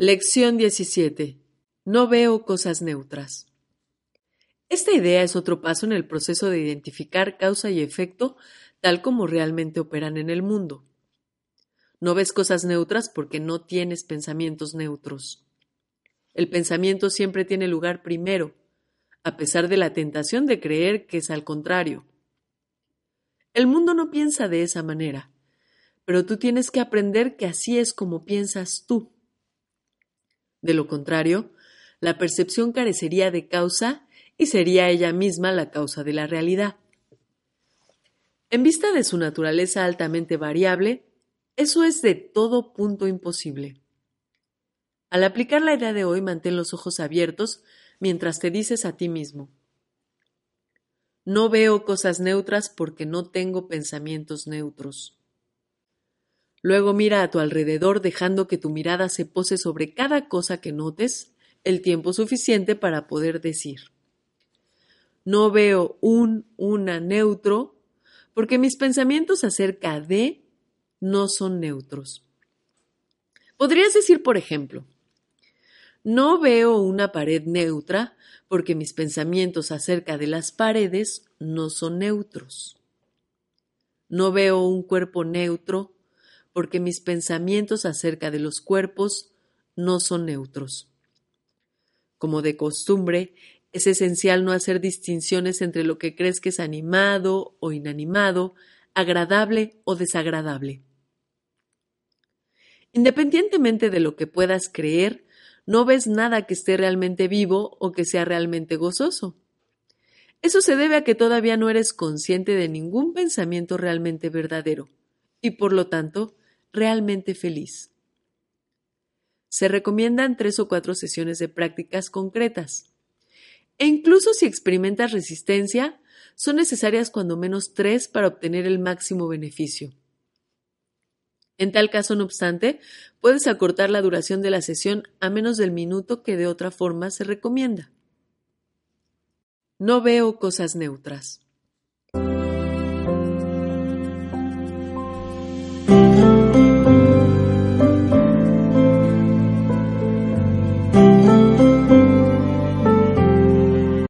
Lección 17. No veo cosas neutras. Esta idea es otro paso en el proceso de identificar causa y efecto tal como realmente operan en el mundo. No ves cosas neutras porque no tienes pensamientos neutros. El pensamiento siempre tiene lugar primero, a pesar de la tentación de creer que es al contrario. El mundo no piensa de esa manera, pero tú tienes que aprender que así es como piensas tú. De lo contrario, la percepción carecería de causa y sería ella misma la causa de la realidad. En vista de su naturaleza altamente variable, eso es de todo punto imposible. Al aplicar la idea de hoy, mantén los ojos abiertos mientras te dices a ti mismo, no veo cosas neutras porque no tengo pensamientos neutros. Luego mira a tu alrededor dejando que tu mirada se pose sobre cada cosa que notes el tiempo suficiente para poder decir. No veo un, una neutro porque mis pensamientos acerca de no son neutros. Podrías decir, por ejemplo, no veo una pared neutra porque mis pensamientos acerca de las paredes no son neutros. No veo un cuerpo neutro porque mis pensamientos acerca de los cuerpos no son neutros. Como de costumbre, es esencial no hacer distinciones entre lo que crees que es animado o inanimado, agradable o desagradable. Independientemente de lo que puedas creer, no ves nada que esté realmente vivo o que sea realmente gozoso. Eso se debe a que todavía no eres consciente de ningún pensamiento realmente verdadero y por lo tanto realmente feliz. Se recomiendan tres o cuatro sesiones de prácticas concretas. E incluso si experimentas resistencia, son necesarias cuando menos tres para obtener el máximo beneficio. En tal caso, no obstante, puedes acortar la duración de la sesión a menos del minuto que de otra forma se recomienda. No veo cosas neutras.